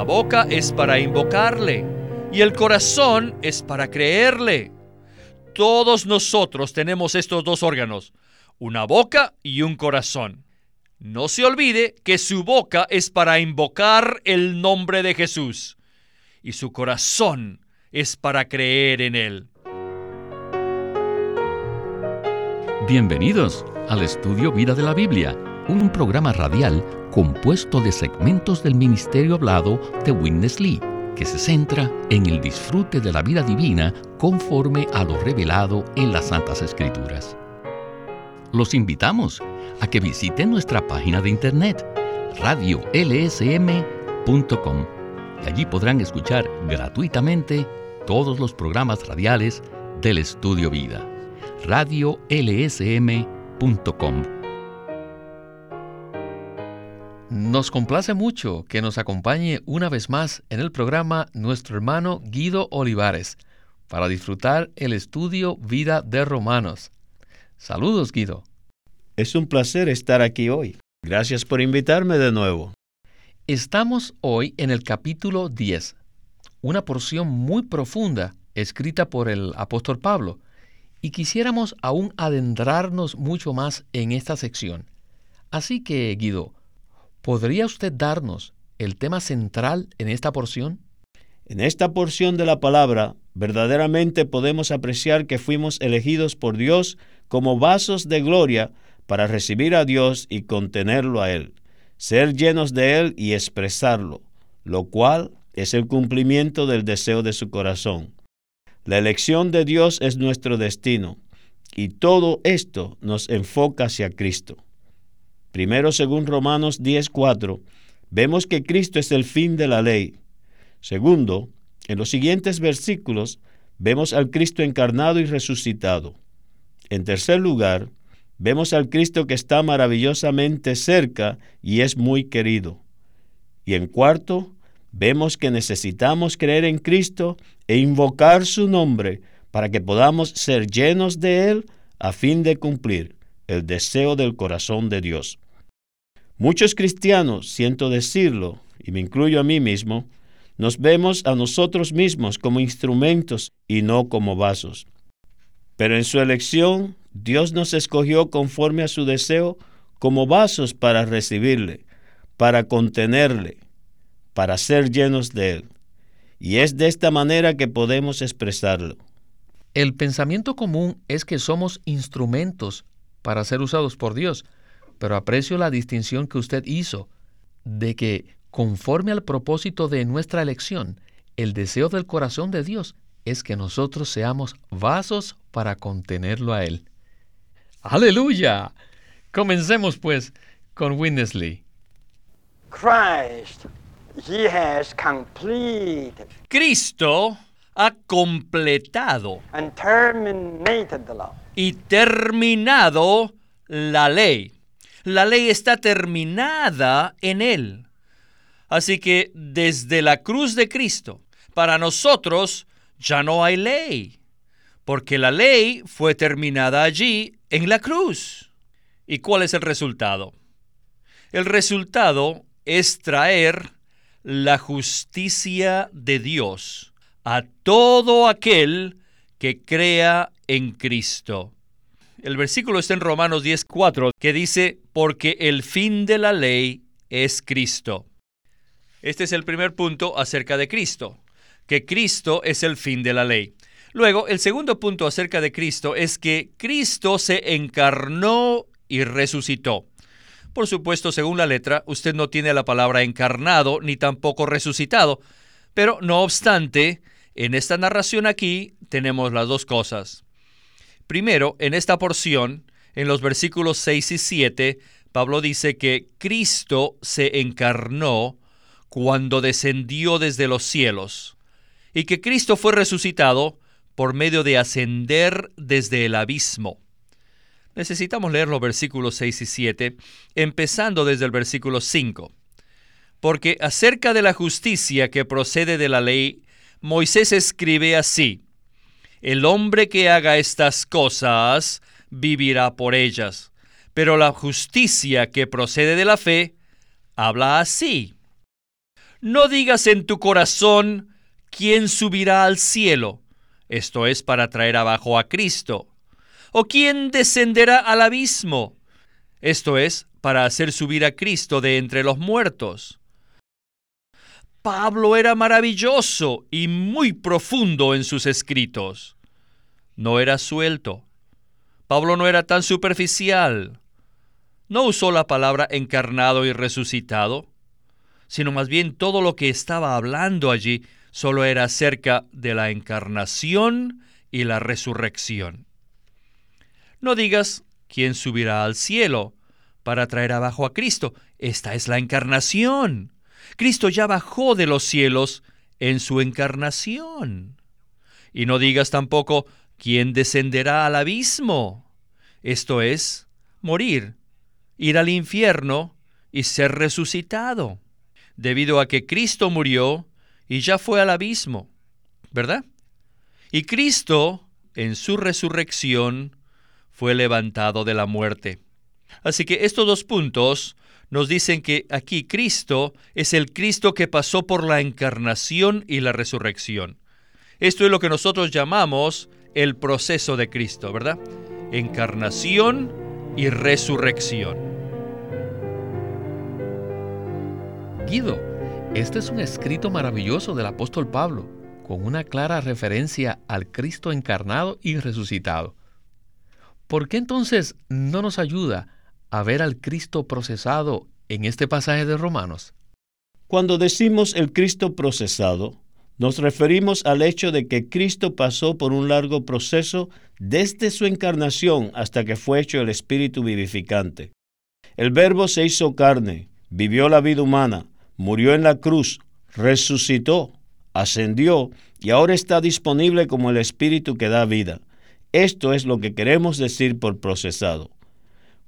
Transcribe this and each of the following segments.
La boca es para invocarle y el corazón es para creerle. Todos nosotros tenemos estos dos órganos, una boca y un corazón. No se olvide que su boca es para invocar el nombre de Jesús y su corazón es para creer en Él. Bienvenidos al estudio Vida de la Biblia, un programa radial compuesto de segmentos del ministerio hablado de Witness Lee que se centra en el disfrute de la vida divina conforme a lo revelado en las Santas Escrituras. Los invitamos a que visiten nuestra página de internet radiolsm.com y allí podrán escuchar gratuitamente todos los programas radiales del Estudio Vida. radiolsm.com nos complace mucho que nos acompañe una vez más en el programa nuestro hermano Guido Olivares para disfrutar el estudio Vida de Romanos. Saludos, Guido. Es un placer estar aquí hoy. Gracias por invitarme de nuevo. Estamos hoy en el capítulo 10, una porción muy profunda escrita por el apóstol Pablo, y quisiéramos aún adentrarnos mucho más en esta sección. Así que, Guido, ¿Podría usted darnos el tema central en esta porción? En esta porción de la palabra, verdaderamente podemos apreciar que fuimos elegidos por Dios como vasos de gloria para recibir a Dios y contenerlo a Él, ser llenos de Él y expresarlo, lo cual es el cumplimiento del deseo de su corazón. La elección de Dios es nuestro destino, y todo esto nos enfoca hacia Cristo. Primero, según Romanos 10:4, vemos que Cristo es el fin de la ley. Segundo, en los siguientes versículos vemos al Cristo encarnado y resucitado. En tercer lugar, vemos al Cristo que está maravillosamente cerca y es muy querido. Y en cuarto, vemos que necesitamos creer en Cristo e invocar su nombre para que podamos ser llenos de Él a fin de cumplir el deseo del corazón de Dios. Muchos cristianos, siento decirlo, y me incluyo a mí mismo, nos vemos a nosotros mismos como instrumentos y no como vasos. Pero en su elección, Dios nos escogió conforme a su deseo como vasos para recibirle, para contenerle, para ser llenos de él. Y es de esta manera que podemos expresarlo. El pensamiento común es que somos instrumentos para ser usados por Dios, pero aprecio la distinción que usted hizo de que, conforme al propósito de nuestra elección, el deseo del corazón de Dios es que nosotros seamos vasos para contenerlo a Él. ¡Aleluya! Comencemos pues con Winnesley. Cristo ha completado y terminado la ley. La ley está terminada en Él. Así que desde la cruz de Cristo, para nosotros ya no hay ley, porque la ley fue terminada allí en la cruz. ¿Y cuál es el resultado? El resultado es traer la justicia de Dios a todo aquel que crea en Cristo. El versículo está en Romanos 10:4 que dice, porque el fin de la ley es Cristo. Este es el primer punto acerca de Cristo, que Cristo es el fin de la ley. Luego, el segundo punto acerca de Cristo es que Cristo se encarnó y resucitó. Por supuesto, según la letra, usted no tiene la palabra encarnado ni tampoco resucitado, pero no obstante, en esta narración aquí tenemos las dos cosas. Primero, en esta porción, en los versículos 6 y 7, Pablo dice que Cristo se encarnó cuando descendió desde los cielos y que Cristo fue resucitado por medio de ascender desde el abismo. Necesitamos leer los versículos 6 y 7, empezando desde el versículo 5. Porque acerca de la justicia que procede de la ley, Moisés escribe así, el hombre que haga estas cosas vivirá por ellas. Pero la justicia que procede de la fe habla así. No digas en tu corazón, ¿quién subirá al cielo? Esto es para traer abajo a Cristo. ¿O quién descenderá al abismo? Esto es para hacer subir a Cristo de entre los muertos. Pablo era maravilloso y muy profundo en sus escritos. No era suelto. Pablo no era tan superficial. No usó la palabra encarnado y resucitado sino más bien todo lo que estaba hablando allí solo era acerca de la encarnación y la resurrección. No digas, ¿quién subirá al cielo para traer abajo a Cristo? Esta es la encarnación. Cristo ya bajó de los cielos en su encarnación. Y no digas tampoco, ¿quién descenderá al abismo? Esto es, morir, ir al infierno y ser resucitado debido a que Cristo murió y ya fue al abismo, ¿verdad? Y Cristo, en su resurrección, fue levantado de la muerte. Así que estos dos puntos nos dicen que aquí Cristo es el Cristo que pasó por la encarnación y la resurrección. Esto es lo que nosotros llamamos el proceso de Cristo, ¿verdad? Encarnación y resurrección. Guido, este es un escrito maravilloso del apóstol Pablo, con una clara referencia al Cristo encarnado y resucitado. ¿Por qué entonces no nos ayuda a ver al Cristo procesado en este pasaje de Romanos? Cuando decimos el Cristo procesado, nos referimos al hecho de que Cristo pasó por un largo proceso desde su encarnación hasta que fue hecho el Espíritu vivificante. El Verbo se hizo carne, vivió la vida humana, murió en la cruz, resucitó, ascendió y ahora está disponible como el Espíritu que da vida. Esto es lo que queremos decir por procesado.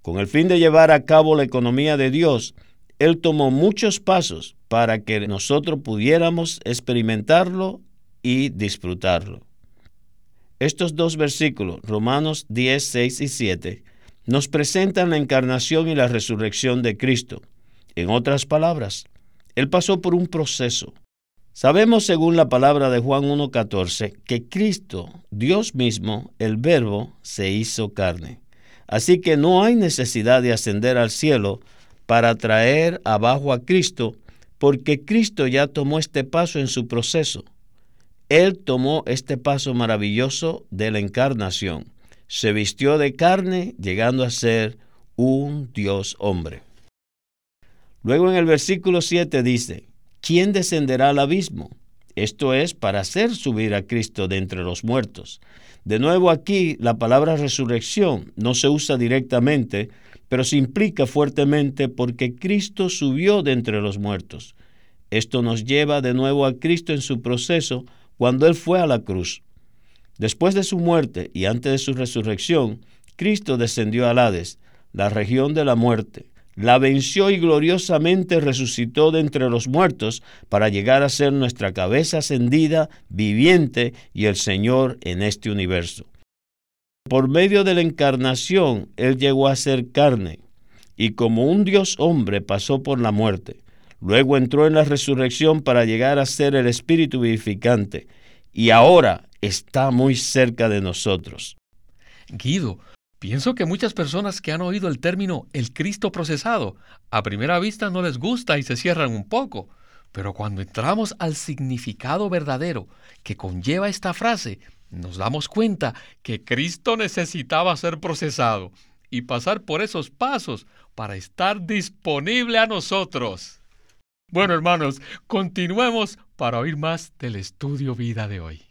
Con el fin de llevar a cabo la economía de Dios, Él tomó muchos pasos para que nosotros pudiéramos experimentarlo y disfrutarlo. Estos dos versículos, Romanos 10, 6 y 7, nos presentan la encarnación y la resurrección de Cristo. En otras palabras, él pasó por un proceso. Sabemos, según la palabra de Juan 1.14, que Cristo, Dios mismo, el Verbo, se hizo carne. Así que no hay necesidad de ascender al cielo para traer abajo a Cristo, porque Cristo ya tomó este paso en su proceso. Él tomó este paso maravilloso de la encarnación. Se vistió de carne, llegando a ser un Dios hombre. Luego en el versículo 7 dice, ¿quién descenderá al abismo? Esto es para hacer subir a Cristo de entre los muertos. De nuevo aquí la palabra resurrección no se usa directamente, pero se implica fuertemente porque Cristo subió de entre los muertos. Esto nos lleva de nuevo a Cristo en su proceso cuando Él fue a la cruz. Después de su muerte y antes de su resurrección, Cristo descendió al Hades, la región de la muerte la venció y gloriosamente resucitó de entre los muertos para llegar a ser nuestra cabeza ascendida, viviente y el Señor en este universo. Por medio de la encarnación, Él llegó a ser carne y como un Dios hombre pasó por la muerte. Luego entró en la resurrección para llegar a ser el Espíritu vivificante y ahora está muy cerca de nosotros. Guido, Pienso que muchas personas que han oído el término el Cristo procesado, a primera vista no les gusta y se cierran un poco, pero cuando entramos al significado verdadero que conlleva esta frase, nos damos cuenta que Cristo necesitaba ser procesado y pasar por esos pasos para estar disponible a nosotros. Bueno, hermanos, continuemos para oír más del estudio vida de hoy.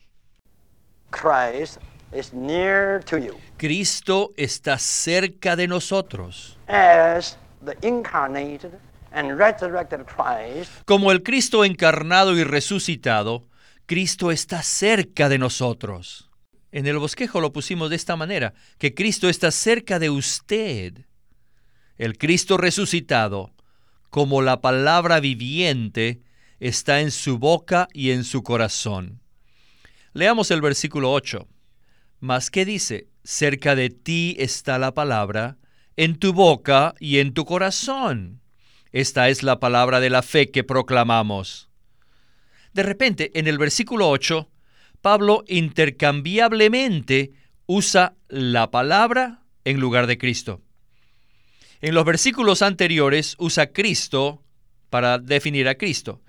Cristo está cerca de nosotros. Como el Cristo encarnado y resucitado, Cristo está cerca de nosotros. En el bosquejo lo pusimos de esta manera, que Cristo está cerca de usted. El Cristo resucitado, como la palabra viviente, está en su boca y en su corazón. Leamos el versículo 8. Mas ¿qué dice? Cerca de ti está la palabra, en tu boca y en tu corazón. Esta es la palabra de la fe que proclamamos. De repente, en el versículo 8, Pablo intercambiablemente usa la palabra en lugar de Cristo. En los versículos anteriores usa Cristo para definir a Cristo.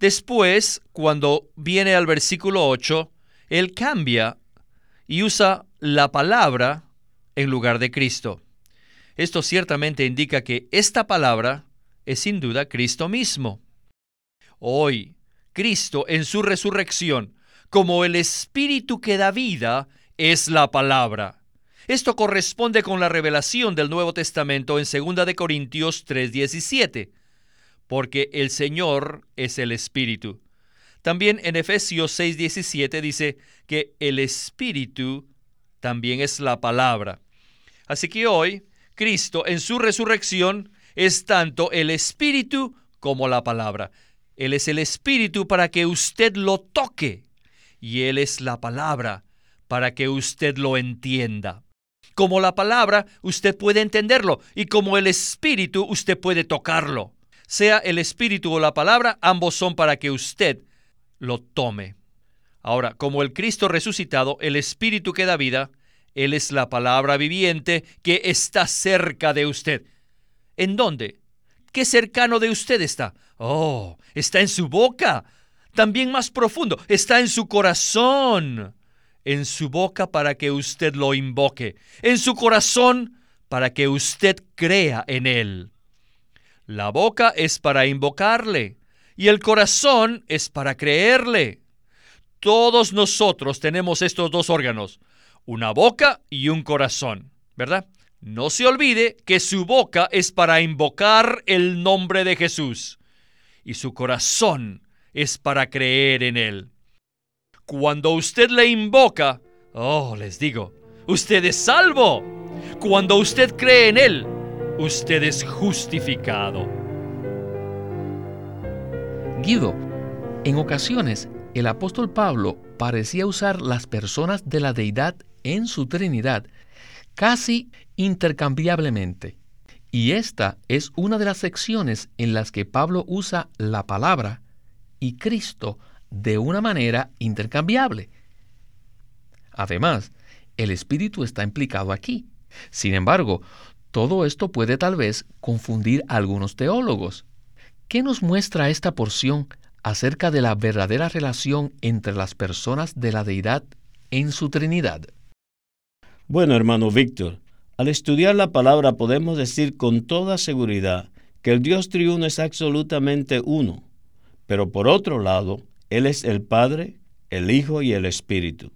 Después, cuando viene al versículo 8, él cambia y usa la palabra en lugar de Cristo. Esto ciertamente indica que esta palabra es sin duda Cristo mismo. Hoy, Cristo en su resurrección, como el Espíritu que da vida, es la palabra. Esto corresponde con la revelación del Nuevo Testamento en 2 de Corintios 3:17, porque el Señor es el Espíritu. También en Efesios 6:17 dice que el Espíritu también es la palabra. Así que hoy, Cristo en su resurrección es tanto el Espíritu como la palabra. Él es el Espíritu para que usted lo toque y Él es la palabra para que usted lo entienda. Como la palabra, usted puede entenderlo y como el Espíritu, usted puede tocarlo. Sea el Espíritu o la palabra, ambos son para que usted lo tome. Ahora, como el Cristo resucitado, el Espíritu que da vida, Él es la palabra viviente que está cerca de usted. ¿En dónde? ¿Qué cercano de usted está? Oh, está en su boca. También más profundo, está en su corazón. En su boca para que usted lo invoque. En su corazón para que usted crea en él. La boca es para invocarle y el corazón es para creerle. Todos nosotros tenemos estos dos órganos, una boca y un corazón, ¿verdad? No se olvide que su boca es para invocar el nombre de Jesús y su corazón es para creer en Él. Cuando usted le invoca, oh, les digo, usted es salvo. Cuando usted cree en Él, usted es justificado. En ocasiones el apóstol Pablo parecía usar las personas de la deidad en su Trinidad casi intercambiablemente. Y esta es una de las secciones en las que Pablo usa la palabra y Cristo de una manera intercambiable. Además, el Espíritu está implicado aquí. Sin embargo, todo esto puede tal vez confundir a algunos teólogos. ¿Qué nos muestra esta porción acerca de la verdadera relación entre las personas de la deidad en su Trinidad? Bueno, hermano Víctor, al estudiar la palabra podemos decir con toda seguridad que el Dios triuno es absolutamente uno, pero por otro lado, Él es el Padre, el Hijo y el Espíritu.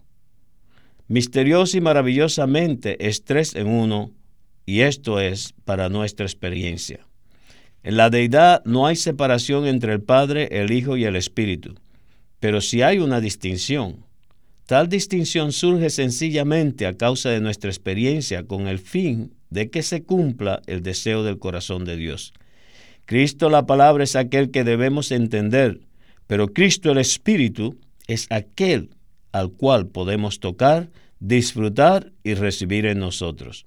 Misterioso y maravillosamente es tres en uno, y esto es para nuestra experiencia. En la deidad no hay separación entre el Padre, el Hijo y el Espíritu, pero sí hay una distinción. Tal distinción surge sencillamente a causa de nuestra experiencia con el fin de que se cumpla el deseo del corazón de Dios. Cristo la palabra es aquel que debemos entender, pero Cristo el Espíritu es aquel al cual podemos tocar, disfrutar y recibir en nosotros.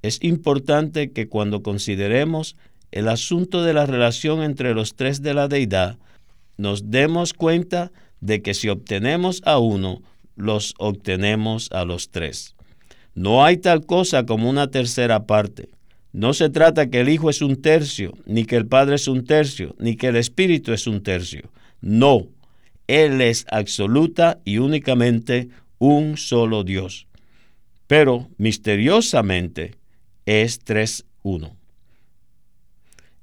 Es importante que cuando consideremos el asunto de la relación entre los tres de la deidad, nos demos cuenta de que si obtenemos a uno, los obtenemos a los tres. No hay tal cosa como una tercera parte. No se trata que el Hijo es un tercio, ni que el Padre es un tercio, ni que el Espíritu es un tercio. No, Él es absoluta y únicamente un solo Dios. Pero misteriosamente es tres uno.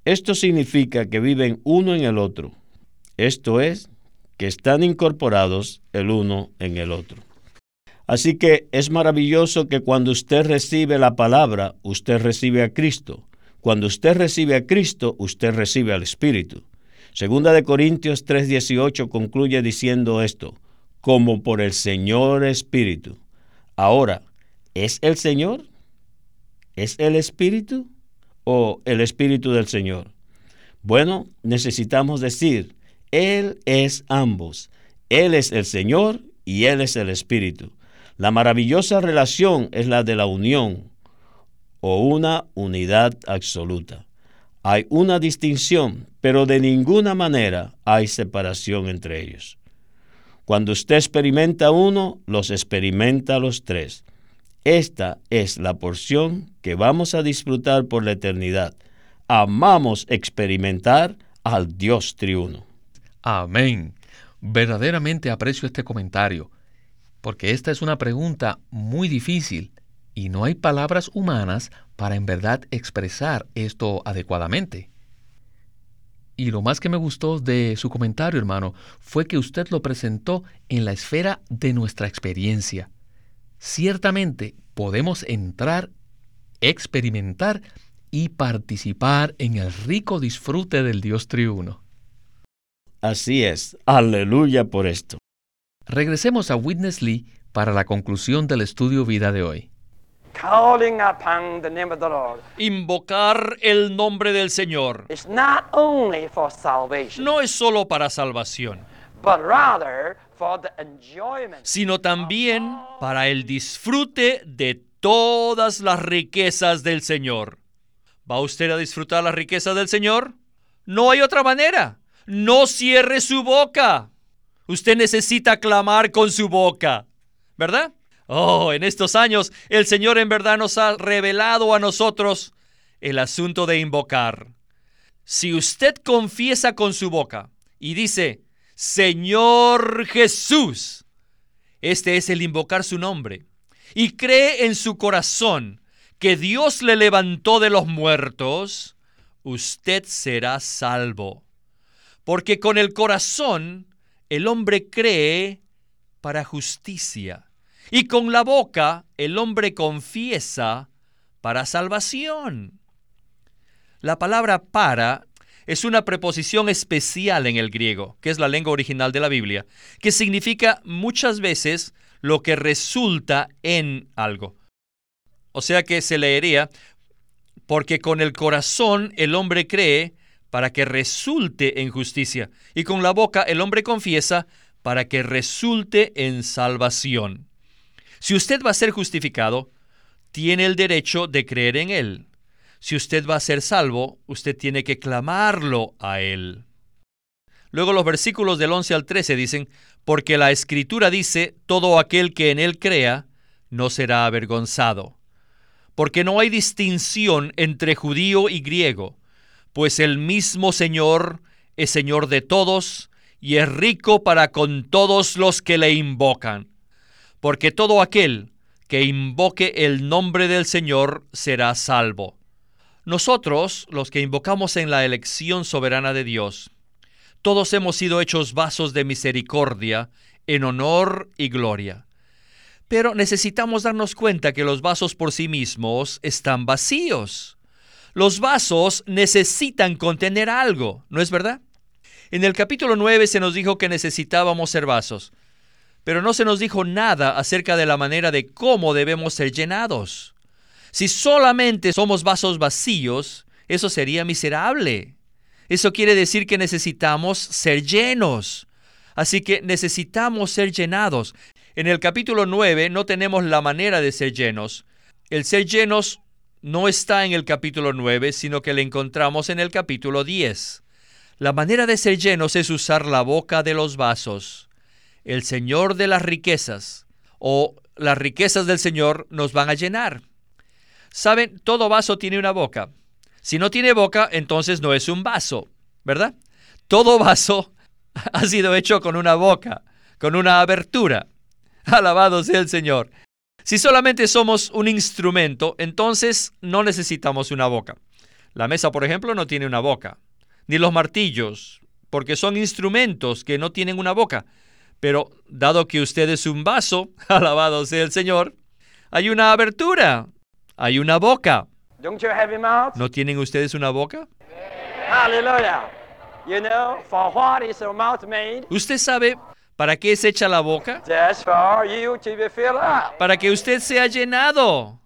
Esto significa que viven uno en el otro. Esto es, que están incorporados el uno en el otro. Así que es maravilloso que cuando usted recibe la palabra, usted recibe a Cristo. Cuando usted recibe a Cristo, usted recibe al Espíritu. Segunda de Corintios 3:18 concluye diciendo esto, como por el Señor Espíritu. Ahora, ¿es el Señor? ¿Es el Espíritu? O el Espíritu del Señor? Bueno, necesitamos decir, Él es ambos. Él es el Señor y Él es el Espíritu. La maravillosa relación es la de la unión o una unidad absoluta. Hay una distinción, pero de ninguna manera hay separación entre ellos. Cuando usted experimenta uno, los experimenta los tres. Esta es la porción que vamos a disfrutar por la eternidad. Amamos experimentar al Dios triuno. Amén. Verdaderamente aprecio este comentario, porque esta es una pregunta muy difícil y no hay palabras humanas para en verdad expresar esto adecuadamente. Y lo más que me gustó de su comentario, hermano, fue que usted lo presentó en la esfera de nuestra experiencia. Ciertamente podemos entrar, experimentar y participar en el rico disfrute del Dios triuno. Así es, aleluya por esto. Regresemos a Witness Lee para la conclusión del estudio vida de hoy. Invocar el nombre del Señor no es solo para salvación, sino también para el disfrute de todas las riquezas del Señor. ¿Va usted a disfrutar las riquezas del Señor? No hay otra manera. No cierre su boca. Usted necesita clamar con su boca, ¿verdad? Oh, en estos años el Señor en verdad nos ha revelado a nosotros el asunto de invocar. Si usted confiesa con su boca y dice, Señor Jesús, este es el invocar su nombre, y cree en su corazón que Dios le levantó de los muertos, usted será salvo. Porque con el corazón el hombre cree para justicia y con la boca el hombre confiesa para salvación. La palabra para es una preposición especial en el griego, que es la lengua original de la Biblia, que significa muchas veces lo que resulta en algo. O sea que se leería, porque con el corazón el hombre cree para que resulte en justicia, y con la boca el hombre confiesa para que resulte en salvación. Si usted va a ser justificado, tiene el derecho de creer en Él. Si usted va a ser salvo, usted tiene que clamarlo a Él. Luego los versículos del 11 al 13 dicen, porque la escritura dice, todo aquel que en Él crea, no será avergonzado. Porque no hay distinción entre judío y griego, pues el mismo Señor es Señor de todos y es rico para con todos los que le invocan porque todo aquel que invoque el nombre del Señor será salvo. Nosotros, los que invocamos en la elección soberana de Dios, todos hemos sido hechos vasos de misericordia, en honor y gloria. Pero necesitamos darnos cuenta que los vasos por sí mismos están vacíos. Los vasos necesitan contener algo, ¿no es verdad? En el capítulo 9 se nos dijo que necesitábamos ser vasos pero no se nos dijo nada acerca de la manera de cómo debemos ser llenados. Si solamente somos vasos vacíos, eso sería miserable. Eso quiere decir que necesitamos ser llenos. Así que necesitamos ser llenados. En el capítulo 9 no tenemos la manera de ser llenos. El ser llenos no está en el capítulo 9, sino que lo encontramos en el capítulo 10. La manera de ser llenos es usar la boca de los vasos el Señor de las riquezas o las riquezas del Señor nos van a llenar. Saben, todo vaso tiene una boca. Si no tiene boca, entonces no es un vaso, ¿verdad? Todo vaso ha sido hecho con una boca, con una abertura. Alabado sea el Señor. Si solamente somos un instrumento, entonces no necesitamos una boca. La mesa, por ejemplo, no tiene una boca, ni los martillos, porque son instrumentos que no tienen una boca. Pero dado que usted es un vaso, alabado sea el Señor, hay una abertura, hay una boca. ¿No tienen ustedes una boca? Aleluya. ¿Usted sabe para qué es hecha la boca? Para que usted sea llenado.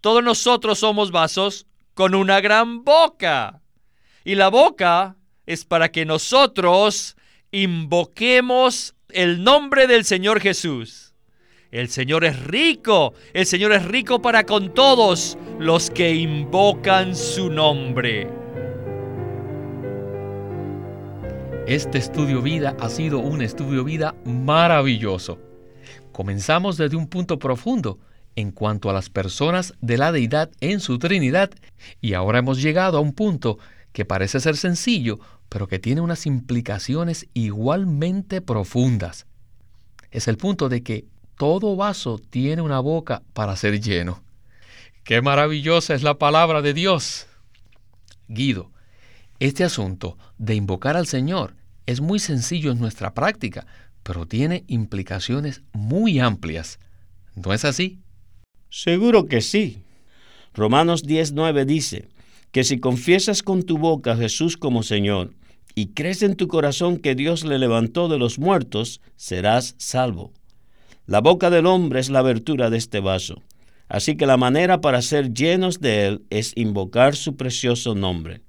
Todos nosotros somos vasos con una gran boca. Y la boca es para que nosotros invoquemos el nombre del Señor Jesús. El Señor es rico, el Señor es rico para con todos los que invocan su nombre. Este estudio vida ha sido un estudio vida maravilloso. Comenzamos desde un punto profundo en cuanto a las personas de la deidad en su Trinidad y ahora hemos llegado a un punto que parece ser sencillo, pero que tiene unas implicaciones igualmente profundas. Es el punto de que todo vaso tiene una boca para ser lleno. ¡Qué maravillosa es la palabra de Dios! Guido, este asunto de invocar al Señor es muy sencillo en nuestra práctica, pero tiene implicaciones muy amplias. ¿No es así? Seguro que sí. Romanos 10.9 dice que si confiesas con tu boca a Jesús como Señor y crees en tu corazón que Dios le levantó de los muertos, serás salvo. La boca del hombre es la abertura de este vaso, así que la manera para ser llenos de él es invocar su precioso nombre.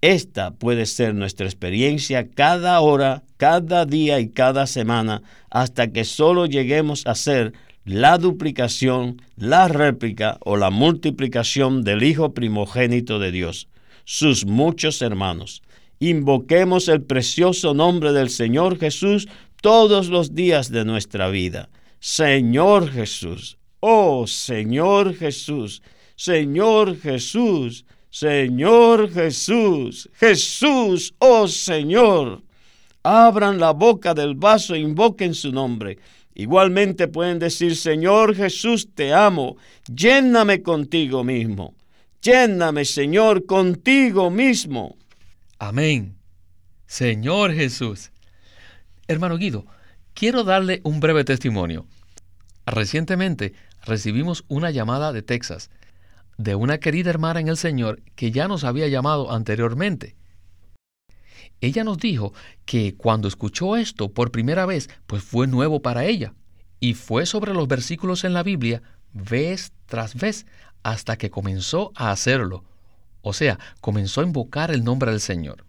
Esta puede ser nuestra experiencia cada hora, cada día y cada semana, hasta que solo lleguemos a ser la duplicación, la réplica o la multiplicación del Hijo primogénito de Dios, sus muchos hermanos. Invoquemos el precioso nombre del Señor Jesús todos los días de nuestra vida. Señor Jesús, oh Señor Jesús, Señor Jesús, Señor Jesús, Jesús, oh Señor. Abran la boca del vaso e invoquen su nombre. Igualmente pueden decir, Señor Jesús, te amo, lléname contigo mismo. Lléname, Señor, contigo mismo. Amén. Señor Jesús. Hermano Guido, quiero darle un breve testimonio. Recientemente recibimos una llamada de Texas de una querida hermana en el Señor que ya nos había llamado anteriormente. Ella nos dijo que cuando escuchó esto por primera vez, pues fue nuevo para ella, y fue sobre los versículos en la Biblia vez tras vez hasta que comenzó a hacerlo, o sea, comenzó a invocar el nombre del Señor.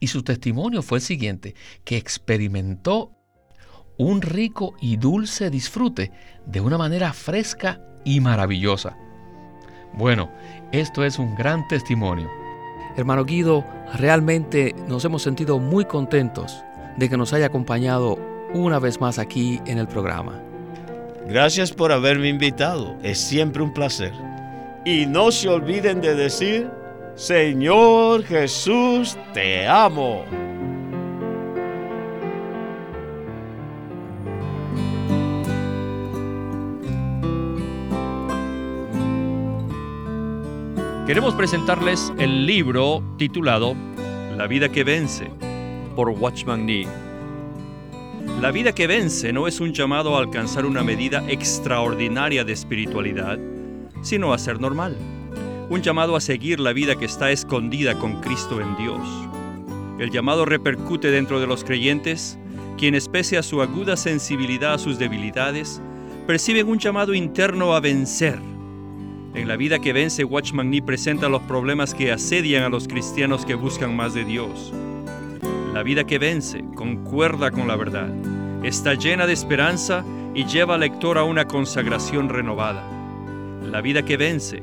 Y su testimonio fue el siguiente, que experimentó un rico y dulce disfrute de una manera fresca y maravillosa. Bueno, esto es un gran testimonio. Hermano Guido, realmente nos hemos sentido muy contentos de que nos haya acompañado una vez más aquí en el programa. Gracias por haberme invitado, es siempre un placer. Y no se olviden de decir, Señor Jesús, te amo. Queremos presentarles el libro titulado La vida que vence por Watchman Nee. La vida que vence no es un llamado a alcanzar una medida extraordinaria de espiritualidad, sino a ser normal. Un llamado a seguir la vida que está escondida con Cristo en Dios. El llamado repercute dentro de los creyentes, quienes pese a su aguda sensibilidad a sus debilidades, perciben un llamado interno a vencer en la vida que vence, Watchman Nee presenta los problemas que asedian a los cristianos que buscan más de Dios. La vida que vence concuerda con la verdad, está llena de esperanza y lleva al lector a una consagración renovada. La vida que vence,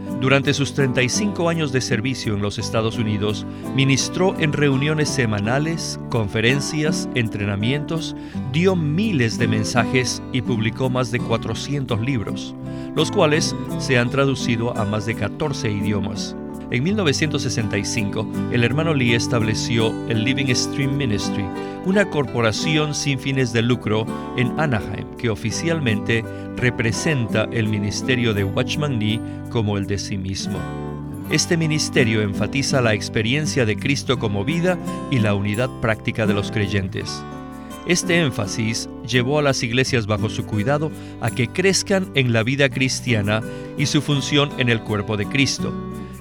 Durante sus 35 años de servicio en los Estados Unidos, ministró en reuniones semanales, conferencias, entrenamientos, dio miles de mensajes y publicó más de 400 libros, los cuales se han traducido a más de 14 idiomas. En 1965, el hermano Lee estableció el Living Stream Ministry, una corporación sin fines de lucro en Anaheim que oficialmente representa el ministerio de Watchman Lee como el de sí mismo. Este ministerio enfatiza la experiencia de Cristo como vida y la unidad práctica de los creyentes. Este énfasis llevó a las iglesias bajo su cuidado a que crezcan en la vida cristiana y su función en el cuerpo de Cristo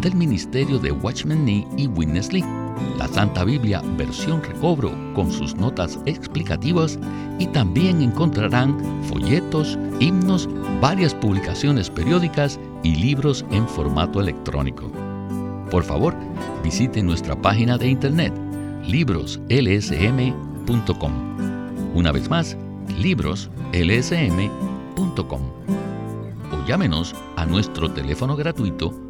del ministerio de Watchman Nee y Windesley la Santa Biblia versión recobro con sus notas explicativas y también encontrarán folletos, himnos, varias publicaciones periódicas y libros en formato electrónico. Por favor, visite nuestra página de internet libroslsm.com. Una vez más, libroslsm.com. O llámenos a nuestro teléfono gratuito